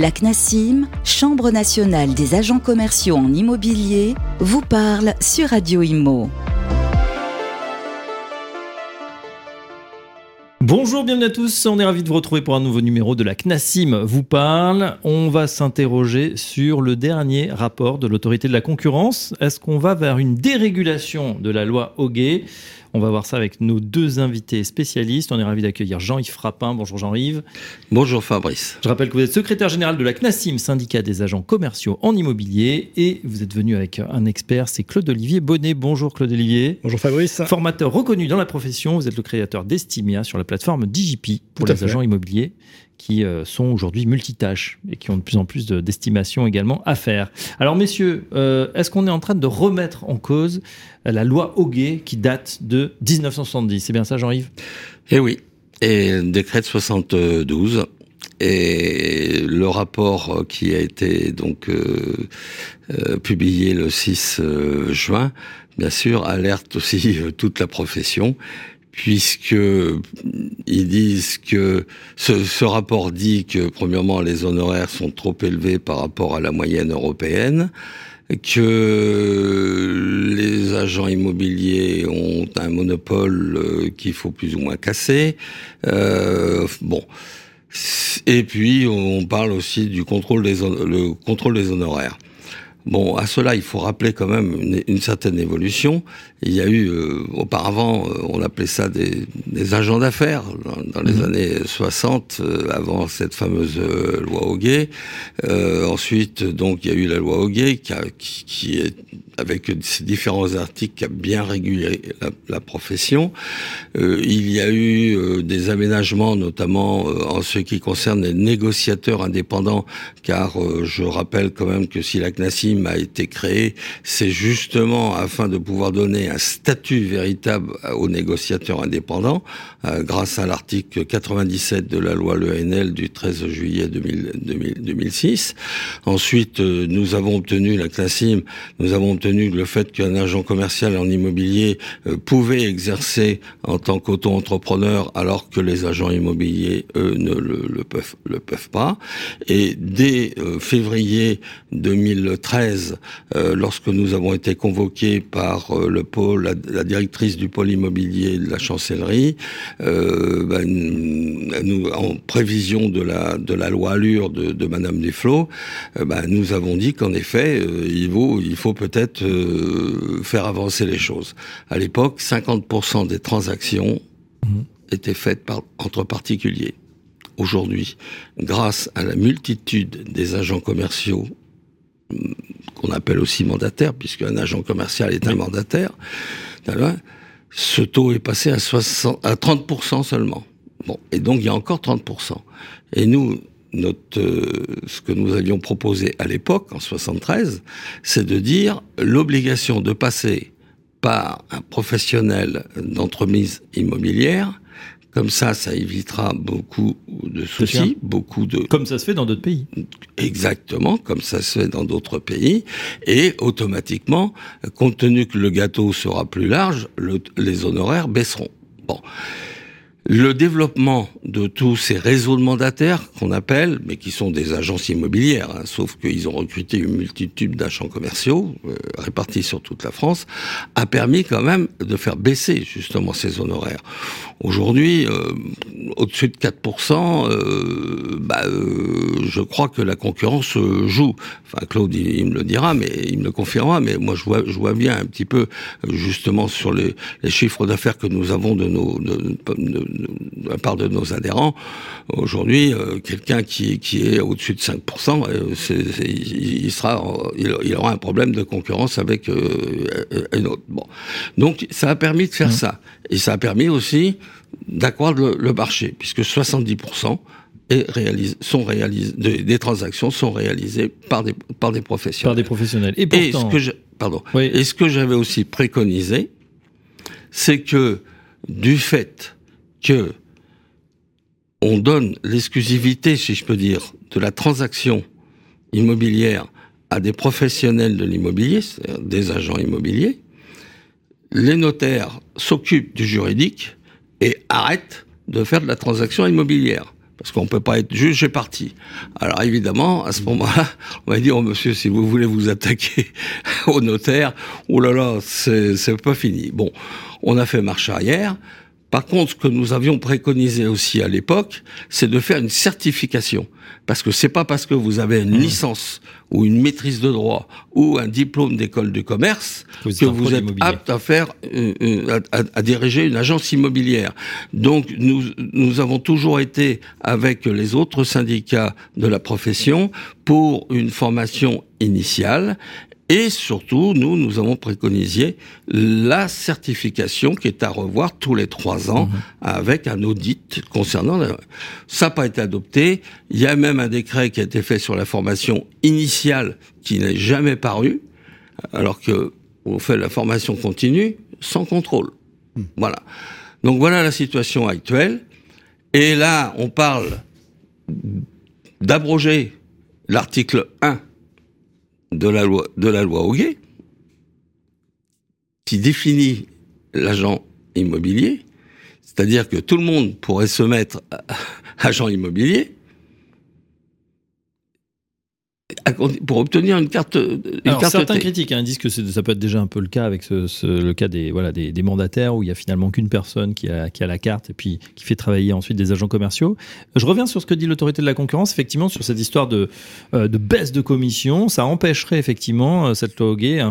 La CNASIM, Chambre nationale des agents commerciaux en immobilier, vous parle sur Radio Imo. Bonjour, bienvenue à tous. On est ravis de vous retrouver pour un nouveau numéro de la CNASIM vous parle. On va s'interroger sur le dernier rapport de l'autorité de la concurrence. Est-ce qu'on va vers une dérégulation de la loi Hoguet? On va voir ça avec nos deux invités spécialistes. On est ravi d'accueillir Jean-Yves Frappin. Bonjour Jean-Yves. Bonjour Fabrice. Je rappelle que vous êtes secrétaire général de la CNASIM, syndicat des agents commerciaux en immobilier, et vous êtes venu avec un expert, c'est Claude Olivier Bonnet. Bonjour Claude Olivier. Bonjour Fabrice. Formateur reconnu dans la profession, vous êtes le créateur d'Estimia sur la plateforme DJP pour les agents immobiliers qui euh, sont aujourd'hui multitâches et qui ont de plus en plus d'estimation également à faire. Alors messieurs, euh, est-ce qu'on est en train de remettre en cause la loi Hoguet qui date de 1970 C'est bien ça Jean-Yves? Eh oui, et décret de 72 et le rapport qui a été donc euh, publié le 6 juin, bien sûr, alerte aussi toute la profession puisque ils disent que ce, ce, rapport dit que premièrement les honoraires sont trop élevés par rapport à la moyenne européenne, que les agents immobiliers ont un monopole euh, qu'il faut plus ou moins casser. Euh, bon. Et puis on parle aussi du contrôle des le contrôle des honoraires. Bon, à cela, il faut rappeler quand même une, certaine évolution. Il y a eu, euh, auparavant, euh, on appelait ça des, des agents d'affaires, dans, les mhm. années 60, euh, avant cette fameuse loi Hoguet. ensuite, donc, il y a eu la loi Hoguet, qui, qui, qui est, avec ces différents articles, qui a bien régulé la, la profession. il y a eu des aménagements, notamment en ce qui concerne les négociateurs indépendants, car je rappelle quand même que si la A été créé, c'est justement afin de pouvoir donner un statut véritable aux négociateurs indépendants, euh, grâce à l'article 97 de la loi LENL du 13 juillet 2006. Ensuite, euh, nous avons obtenu, la CLASIM, nous avons obtenu le fait qu'un agent commercial en immobilier euh, pouvait exercer en tant qu'auto-entrepreneur alors que les agents immobiliers, eux, ne le peuvent pas. Et dès février 2013, euh, lorsque nous avons été convoqués par euh, le pôle, la, directrice du pôle immobilier de la chancellerie, euh, ben, nous, en prévision de la, de la loi Allure de, de Madame Desflots, ben, nous avons dit qu'en effet, il faut, il faut peut-être faire avancer les choses. À l'époque, 50% des transactions mmh. étaient faites par, entre particuliers aujourd'hui, grâce à la multitude des agents commerciaux qu'on appelle aussi mandataire, puisque un agent commercial est un mandataire, ce taux est passé à, 60, à 30% seulement. Bon, et donc il y a encore 30%. Et nous, notre, euh, ce que nous avions proposé à l'époque, en 73, c'est de dire l'obligation de passer par un professionnel d'entremise immobilière comme ça, ça évitera beaucoup de soucis, beaucoup de... Comme ça se fait dans d'autres pays. Exactement, comme ça se fait dans d'autres pays. Et automatiquement, compte tenu que le gâteau sera plus large, les honoraires baisseront. Bon. Le développement de tous ces réseaux de mandataires qu'on appelle, mais qui sont des agences immobilières, hein, sauf qu'ils ont recruté une multitude d'agents commerciaux euh, répartis sur toute la France, a permis quand même de faire baisser justement ces honoraires. Aujourd'hui, euh, au-dessus de 4%, euh, bah, euh, je crois que la concurrence joue. Enfin, Claude, il, me le dira, mais il me le confirmera. Mais moi, je vois, je vois bien un petit peu, justement, sur les, les chiffres d'affaires que nous avons de nos, de, de, de, la part de nos adhérents. Aujourd'hui, quelqu'un qui, qui est au-dessus de 5%, il sera, il, aura un problème de concurrence avec un autre. Bon, donc ça a permis de faire mmh. ça, et ça a permis aussi d'accroître le, marché, puisque 70% sont des, transactions sont réalisées par des, par des professionnels. Par des professionnels. Et pourtant... ce que pardon. Et ce que j'avais aussi préconisé, c'est que du fait que on donne l'exclusivité, si je peux dire, de la transaction immobilière à des professionnels de l'immobilier, c'est-à-dire des agents immobiliers, les notaires s'occupent du juridique et arrêtent de faire de la transaction immobilière. Parce qu'on peut pas être juge et parti. Alors évidemment, à ce moment-là, on va dire, oh, monsieur, si vous voulez vous attaquer au notaire, oh là là, c'est pas fini. Bon, on a fait marche arrière. Par contre, ce que nous avions préconisé aussi à l'époque, c'est de faire une certification. Parce que c'est pas parce que vous avez une mmh. licence ou une maîtrise de droit ou un diplôme d'école de commerce que vous êtes apte à faire, euh, euh, à, diriger une agence immobilière. Donc nous, nous avons toujours été avec les autres syndicats de la profession pour une formation initiale et surtout, nous, nous avons préconisé la certification qui est à revoir tous les trois ans mhm. avec un audit concernant. Ça n'a pas été adopté. Il y a même un décret qui a été fait sur la formation initiale qui n'est jamais paru, alors que on fait la formation continue sans contrôle. Hmm. Voilà. Donc voilà la situation actuelle. Et là, on parle d'abroger l'article 1 de la loi, de la qui définit l'agent immobilier, c'est-à-dire que tout le monde pourrait se mettre agent immobilier, pour obtenir une carte. Une certains critiques hein, disent que ça peut être déjà un peu le cas avec ce, le cas des, voilà, des, mandataires où il y a finalement qu'une personne qui a, qui a la carte et puis qui fait travailler ensuite des agents commerciaux. Je reviens sur ce que dit l'autorité de la concurrence, effectivement, sur cette histoire de, euh, de baisse de commission. Ça empêcherait effectivement euh, cette loi un,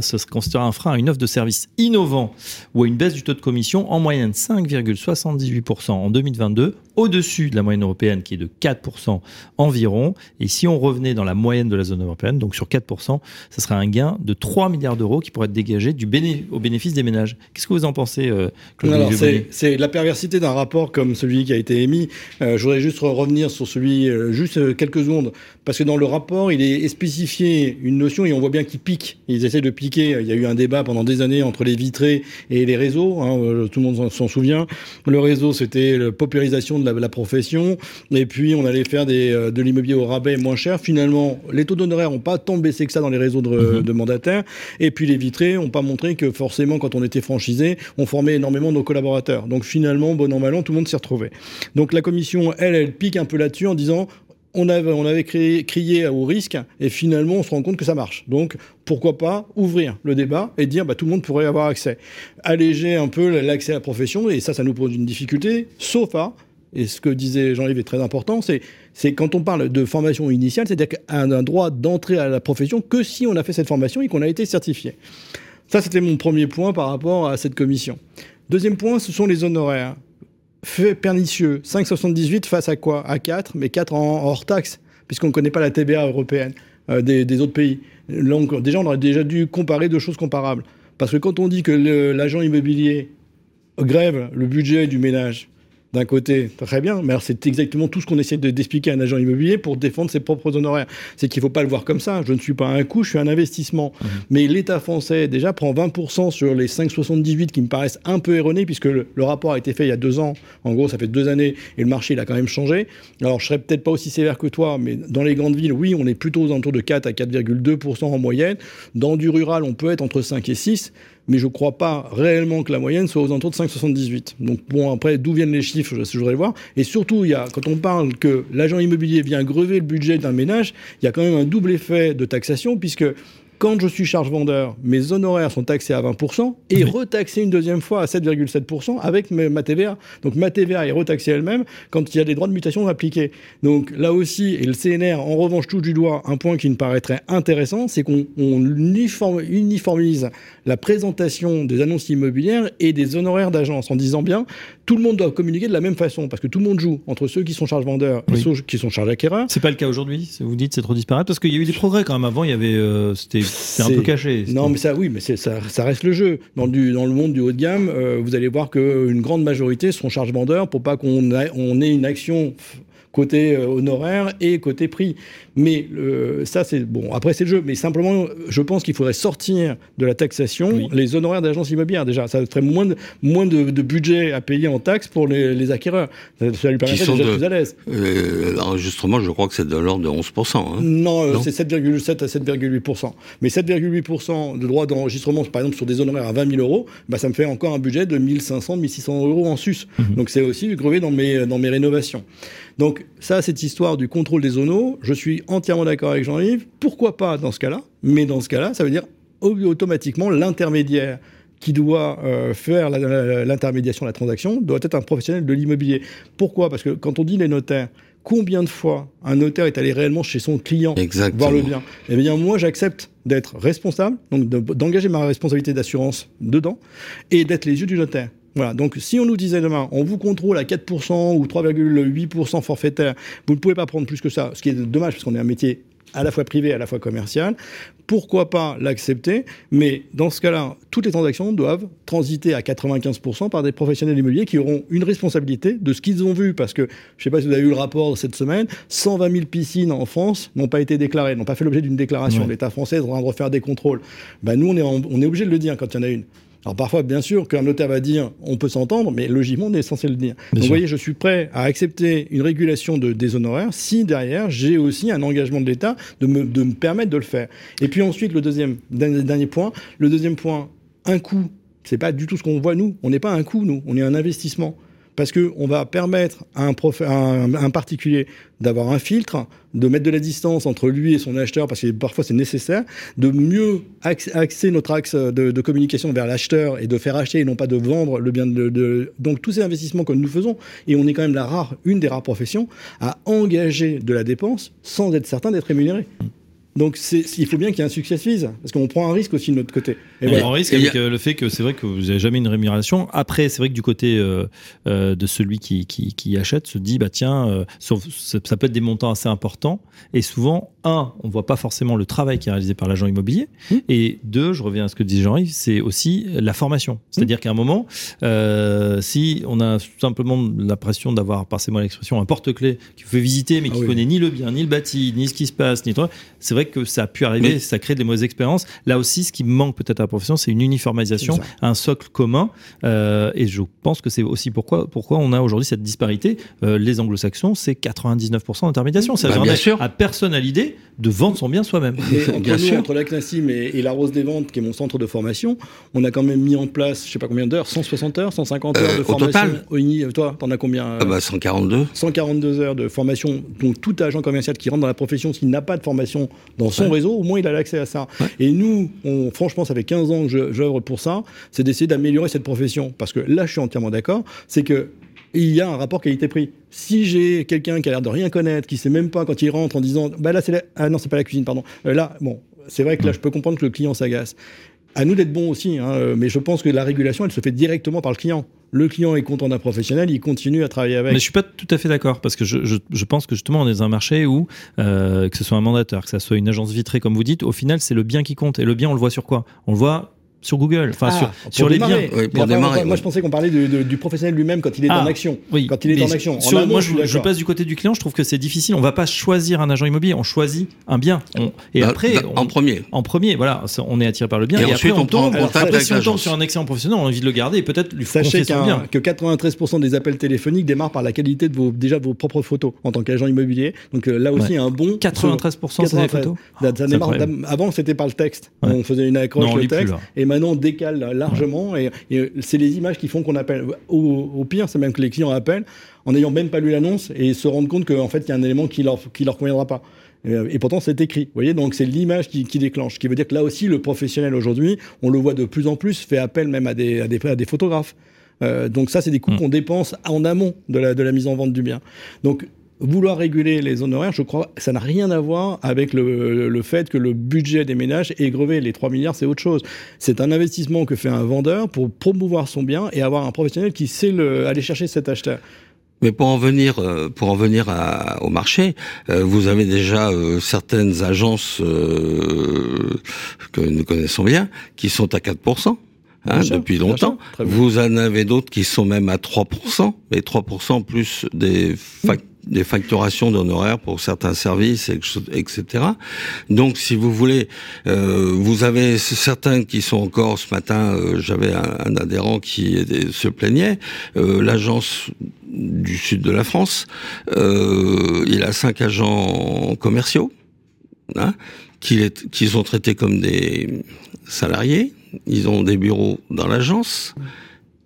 ça se considère un frein à une offre de service innovant ou à une baisse du taux de commission en moyenne 5,78% en 2022, au-dessus de la moyenne européenne qui est de 4% environ. Et si on revenait dans la moyenne de la zone européenne, donc sur 4%, ça serait un gain de 3 milliards d'euros qui pourrait être dégagé du au bénéfice des ménages. Qu'est-ce que vous en pensez, euh, C'est la perversité d'un rapport comme celui qui a été émis. Euh, je voudrais juste revenir sur celui, euh, juste euh, quelques secondes, parce que dans le rapport, il est spécifié une notion et on voit bien qu'il pique. Ils essaient de piquer. Il y a eu un débat pendant des années entre les vitrés et les réseaux. Hein, tout le monde s'en souvient. Le réseau, c'était la paupérisation de la, la, profession. Et puis, on allait faire des, de l'immobilier au rabais moins cher. Finalement, les taux d'honoraires n'ont pas tant baissé que ça dans les réseaux de, mandataires. Et puis les vitrés n'ont pas montré que forcément, quand on était franchisé, on formait énormément nos collaborateurs. Donc finalement, bon an, mal an, tout le monde s'y retrouvait. Donc la commission, elle, elle pique un peu là-dessus en disant on avait, on avait crié au risque et finalement on se rend compte que ça marche. Donc pourquoi pas ouvrir le débat et dire bah, tout le monde pourrait avoir accès. Alléger un peu l'accès à la profession et ça, ça nous pose une difficulté, sauf à et ce que disait Jean-Yves est très important, c'est quand on parle de formation initiale, c'est-à-dire un droit d'entrée à la profession que si on a fait cette formation et qu'on a été certifié. Ça, c'était mon premier point par rapport à cette commission. Deuxième point, ce sont les honoraires. Fait pernicieux, 5,78 face à quoi? À 4, mais 4 en hors taxe, puisqu'on ne connaît pas la TBA européenne euh, des, autres pays. Donc, déjà, on aurait déjà dû comparer deux choses comparables. Parce que quand on dit que l'agent immobilier grève le budget du ménage, d'un côté, très bien, mais c'est exactement tout ce qu'on essaie d'expliquer à un agent immobilier pour défendre ses propres honoraires. C'est qu'il ne faut pas le voir comme ça. Je ne suis pas un coût, je suis un investissement. Mmh. Mais l'État français, déjà, prend 20% sur les 5,78 qui me paraissent un peu erronés, puisque le, rapport a été fait il y a deux ans. En gros, ça fait deux années, et le marché, il a quand même changé. Alors, je serais peut-être pas aussi sévère que toi, mais dans les grandes villes, oui, on est plutôt aux alentours de 4 à 4,2% en moyenne. Dans du rural, on peut être entre 5 et 6 mais je ne crois pas réellement que la moyenne soit aux alentours de 5,78. Donc bon, après, d'où viennent les chiffres, je, voudrais voir. Et surtout, il y a, quand on parle que l'agent immobilier vient grever le budget d'un ménage, il y a quand même un double effet de taxation, puisque quand je suis charge vendeur, mes honoraires sont taxés à 20% et retaxés une deuxième fois à 7,7% avec ma TVA. Donc ma TVA est retaxée elle-même quand il y a des droits de mutation appliqués. Donc là aussi, et le CNR en revanche touche du doigt un point qui me paraîtrait intéressant, c'est qu'on uniformise la présentation des annonces immobilières et des honoraires d'agence en disant bien tout le monde doit communiquer de la même façon parce que tout le monde joue entre ceux qui sont charge vendeurs et ceux qui sont charge acquéreurs. C'est pas le cas aujourd'hui. Vous dites c'est trop disparate parce qu'il y a eu des progrès quand même. Avant, il y avait euh, c'était un peu caché. Non, mais ça oui, mais ça, ça, reste le jeu. Dans, du, dans le monde du haut de gamme, euh, vous allez voir qu'une grande majorité seront charge vendeurs pour pas qu'on on ait une action côté euh, honoraire et côté prix. Mais euh, ça, c'est bon. Après, c'est le jeu. Mais simplement, je pense qu'il faudrait sortir de la taxation les honoraires d'agence immobilière. Déjà, ça ferait moins de, moins de, budget à payer en taxes pour les, acquéreurs. Ça, lui permettrait d'être plus à l'aise. Euh, l'enregistrement, je crois que c'est de l'ordre de 11%. Hein. Non, non c'est 7,7 à 7,8%. Mais 7,8% de droit d'enregistrement, par exemple, sur des honoraires à 20 000 euros, bah, ça me fait encore un budget de 1500, 1600 euros en sus. Mhm. Donc c'est aussi grevé dans mes, dans mes rénovations. Donc ça, cette histoire du contrôle des zonos, je suis entièrement d'accord avec Jean-Yves. Pourquoi pas dans ce cas-là? Mais dans ce cas-là, ça veut dire automatiquement l'intermédiaire qui doit euh, faire l'intermédiation de la transaction doit être un professionnel de l'immobilier. Pourquoi? Parce que quand on dit les notaires, combien de fois un notaire est allé réellement chez son client voir le bien? Eh bien, moi, j'accepte d'être responsable, donc d'engager ma responsabilité d'assurance dedans, et d'être les yeux du notaire. Voilà, donc si on nous disait demain, on vous contrôle à 4% ou 3,8% forfaitaire, vous ne pouvez pas prendre plus que ça, ce qui est dommage parce qu'on est un métier à la fois privé, à la fois commercial. Pourquoi pas l'accepter? Mais dans ce cas-là, toutes les transactions doivent transiter à 95% par des professionnels immobiliers qui auront une responsabilité de ce qu'ils ont vu. Parce que, je ne sais pas si vous avez eu le rapport cette semaine, 120 000 piscines en France n'ont pas été déclarées, n'ont pas fait l'objet d'une déclaration. L'État français est en train de refaire des contrôles. Ben, nous, on est, on est obligé de le dire quand il y en a une. Alors parfois, bien sûr, qu'un notaire va dire on peut s'entendre, mais logiquement, on est censé le dire. Donc vous voyez, je suis prêt à accepter une régulation de, des honoraires si derrière, j'ai aussi un engagement de l'État de me, de me permettre de le faire. Et puis ensuite, le deuxième, dernier point, le deuxième point, un coût. C'est pas du tout ce qu'on voit nous. On n'est pas un coût, nous. On est un investissement parce qu'on va permettre à un, particulier d'avoir un filtre, de mettre de la distance entre lui et son acheteur, parce que parfois c'est nécessaire, de mieux axer notre axe de, communication vers l'acheteur et de faire acheter et non pas de vendre le bien de, Donc tous ces investissements que nous faisons, et on est quand même la rare, une des rares professions, à engager de la dépense sans être certain d'être rémunéré. Donc il faut bien qu'il y ait un succès vise, parce qu'on prend un risque aussi de notre côté. Et voilà. Un risque avec euh, le fait que c'est vrai que vous n'avez jamais une rémunération. Après, c'est vrai que du côté euh, euh, de celui qui, qui, qui, achète, se dit bah tiens, ça peut être des montants assez importants. Et souvent, un, on voit pas forcément le travail qui est réalisé par l'agent immobilier. Mmh. Et deux, je reviens à ce que disait Jean-Yves, c'est aussi la formation. C'est-à-dire mmh. qu'à un moment, si on a tout simplement l'impression d'avoir, passez-moi l'expression, un porte-clé qui vous fait visiter, mais qui ne ah connaît ni le bien, ni le bâti, ni ce qui se passe, ni c'est vrai que ça a pu arriver, ça crée des mauvaises expériences. Là aussi, ce qui manque peut-être à la profession, c'est une uniformisation, un socle commun. Euh, et je pense que c'est aussi pourquoi, pourquoi on a aujourd'hui cette disparité. Euh, les anglo-saxons, c'est 99% d'intermédiation. Ça bah, bien sûr. à personne à l'idée de vendre son bien soi-même. Entre, nous, entre la Classim et, la Rose des Ventes, qui est mon centre de formation, on a quand même mis en place, je sais pas combien d'heures, 160 heures, 150 heures euh, de formation. Total. Oui, toi, t'en as combien ah bah 142. 142 heures de formation. Donc tout agent commercial qui rentre dans la profession, s'il n'a pas de formation dans son réseau, au moins il a l'accès à ça. Et nous, on, franchement, ça fait 15 ans que j'œuvre pour ça, c'est d'essayer d'améliorer cette profession. Parce que là, je suis entièrement d'accord, c'est que il y a un rapport qualité-prix. Si j'ai quelqu'un qui a l'air de rien connaître, qui sait même pas quand il rentre en disant, bah là c'est la... ah non c'est pas la cuisine, pardon. Euh, là, bon, c'est vrai que là je peux comprendre que le client s'agace. À nous d'être bons aussi, hein, euh, mais je pense que la régulation, elle se fait directement par le client. Le client est content d'un professionnel, il continue à travailler avec. Mais je suis pas tout à fait d'accord parce que je, je, pense que justement on est dans un marché où euh, que ce soit un mandateur, que ce soit une agence vitrée comme vous dites, au final c'est le bien qui compte et le bien on le voit sur quoi? On le voit sur Google, enfin ah, sur, sur les biens. pour démarrer, moi, je pensais qu'on parlait du professionnel lui-même quand il est en ah, action. Oui. Quand il est en action. moi, je, passe du côté du client. Je trouve que c'est difficile. On va pas choisir un agent immobilier. On choisit un bien. et bah, après, bah, en premier. En premier, voilà, on est attiré par le bien. Et, ensuite, on, tombe. Après, si on tombe sur un excellent professionnel, on a envie de le garder et peut-être lui Sachez que 93% des appels téléphoniques démarrent par la qualité de vos déjà de vos propres photos en tant qu'agent immobilier. Donc euh, là aussi, un bon. 93% des photos. Avant, c'était par le texte. On faisait une accroche le texte. Maintenant, on décale largement. Et, c'est les images qui font qu'on appelle. Au, pire, c'est même que les clients appellent en n'ayant même pas lu l'annonce et se rendent compte qu'en fait, il y a un élément qui leur, qui leur conviendra pas. Et, pourtant, c'est écrit. Vous voyez, donc c'est l'image qui, déclenche. Ce qui veut dire que là aussi, le professionnel aujourd'hui, on le voit de plus en plus, fait appel même à des, à des, à des photographes. Euh, donc ça, c'est des coûts mmh. qu'on dépense en amont de la, de la mise en vente du bien. Donc vouloir réguler les honoraires, je crois, ça n'a rien à voir avec le, fait que le budget des ménages est grevé. Les 3 milliards, c'est autre chose. C'est un investissement que fait un vendeur pour promouvoir son bien et avoir un professionnel qui sait aller chercher cet acheteur. Mais pour en venir, euh, pour en venir au marché, euh, vous avez déjà euh, certaines agences que nous connaissons bien qui sont à 4%. Hein, depuis longtemps. Vous en avez d'autres qui sont même à 3%, mais 3% plus des facteurs des facturations d'honoraires pour certains services, etc. Donc, si vous voulez, euh, vous avez certains qui sont encore ce matin. Euh, j'avais un, adhérent qui se plaignait. Euh, L'agence du sud de la France, euh, il a cinq agents commerciaux hein, qu'ils qui ont traités comme des salariés. Ils ont des bureaux dans l'agence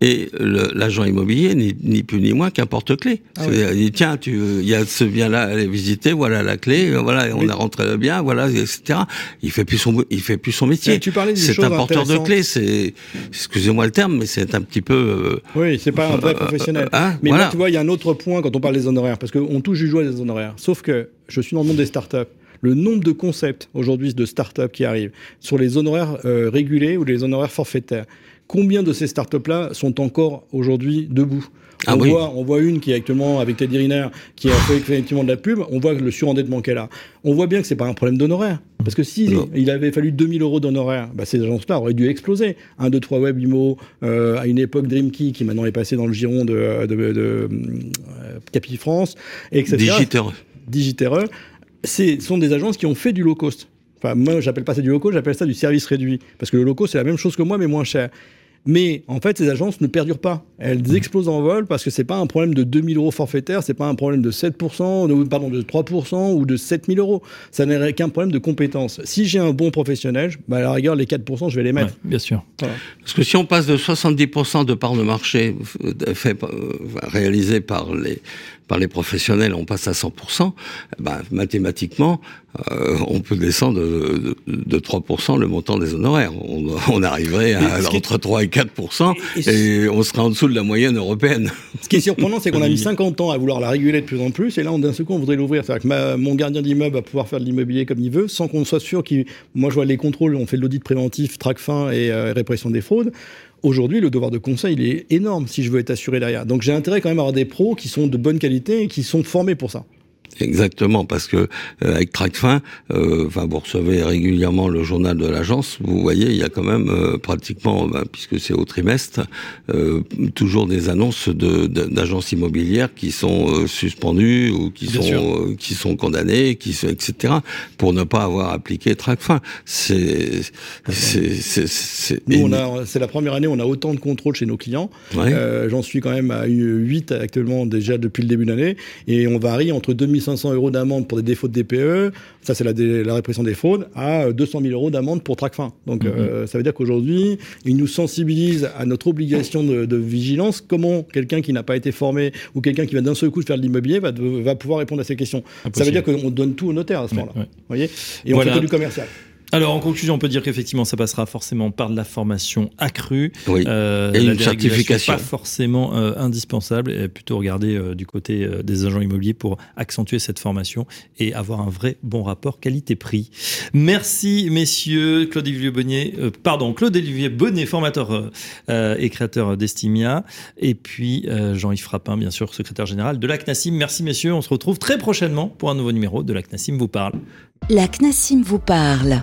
et l'agent immobilier, ni, ni, plus ni moins qu'un porte-clé. Ah il dit, tiens, il y a ce bien-là à aller visiter, voilà la clé, voilà, on a rentré le bien, voilà, etc. Il fait plus son, il fait plus son métier. C'est un porteur de clé, c'est, excusez-moi le terme, mais c'est un petit peu. Euh, oui, c'est pas un vrai euh, professionnel. Hein, mais tu vois, il y a un autre point quand on parle des honoraires, parce qu'on touche du joie des honoraires. Sauf que je suis dans le monde des startups le nombre de concepts aujourd'hui de startups qui arrivent sur les honoraires euh, régulés ou les honoraires forfaitaires. Combien de ces startups-là sont encore aujourd'hui debout ah on, voit, on voit une qui est actuellement avec Teddy Riner, qui a fait effectivement de la pub. On voit le surendettement qu'elle a. On voit bien que c'est pas un problème d'honoraire. Parce que si il avait fallu 2000 euros d'honoraire, bah, ces agences-là auraient dû exploser. 1, 2, 3 Web, IMO, euh, à une époque Dreamkey, qui maintenant est passé dans le giron de, de, de, euh, Capifrance, etc. Digitereux. Digitereux. Ce sont des agences qui ont fait du low cost. Enfin, moi, j'appelle pas ça du low cost, j'appelle ça du service réduit. Parce que le low cost, c'est la même chose que moi, mais moins cher. Mais en fait, ces agences ne perdurent pas. Elles mmh. explosent en vol parce que c'est pas un problème de 2000 euros forfaitaires, c'est pas un problème de 7%, pardon, de 3% ou de 7000 euros. Ça n'est qu'un problème de compétence. Si j'ai un bon professionnel, bah à la rigueur, les 4%, je vais les mettre. bien sûr. Parce que si on passe de 70% de part de marché euh, fait, euh, réalisé par les, par les professionnels, on passe à 100%, bah, mathématiquement, euh, on peut descendre de, de, 3% le montant des honoraires. On, on arriverait à entre 3 et 4% et, on serait en dessous de la moyenne européenne. Ce qui est surprenant, c'est qu'on a mis 50 ans à vouloir la réguler de plus en plus et là, d'un seul coup, on voudrait l'ouvrir. C'est-à-dire que mon gardien d'immeuble va pouvoir faire de l'immobilier comme il veut sans qu'on soit sûr qu'il... Moi, je vois les contrôles, on fait de l'audit préventif, traque fin et euh, répression des fraudes. Aujourd'hui, le devoir de conseil, il est énorme si je veux être assuré derrière. Donc j'ai intérêt quand même à avoir des pros qui sont de bonne qualité et qui sont formés pour ça. Exactement, parce que euh, avec Tracfin, euh, enfin vous recevez régulièrement le journal de l'agence, vous voyez, il y a quand même euh, pratiquement, bah, puisque c'est au trimestre, toujours des annonces de, d'agences immobilières qui sont suspendues ou qui sont qui sont condamnées, qui sont etc. pour ne pas avoir appliqué Tracfin. C'est nous on a c'est la première année où on a autant de contrôles chez nos clients. J'en suis quand même à 8 actuellement déjà depuis le début de l'année et on varie entre 2000 500 euros d'amende pour des défauts de DPE, ça c'est la, la, répression des fraudes, à 200 000 euros d'amende pour Tracfin. Donc mhm. euh, ça veut dire qu'aujourd'hui, ils nous sensibilisent à notre obligation de, vigilance. Comment quelqu'un qui n'a pas été formé ou quelqu'un qui va d'un seul coup faire de l'immobilier va, va, pouvoir répondre à ces questions? Ça veut dire qu'on donne tout au notaire à ce moment-là. voyez? Et on fait que du commercial. Alors en conclusion, on peut dire qu'effectivement, ça passera forcément par de la formation accrue. Oui. Euh, et une certification. Pas forcément euh, indispensable, et plutôt regarder euh, du côté euh, des agents immobiliers pour accentuer cette formation et avoir un vrai bon rapport qualité-prix. Merci messieurs, Claude Olivier Bonnet, pardon, Claude Olivier Bonnet, formateur et créateur d'Estimia, et puis Jean-Yves Frappin, bien sûr, secrétaire général de la CNASIM. Merci messieurs, on se retrouve très prochainement pour un nouveau numéro de la CNASIM vous parle. La CNASIM vous parle,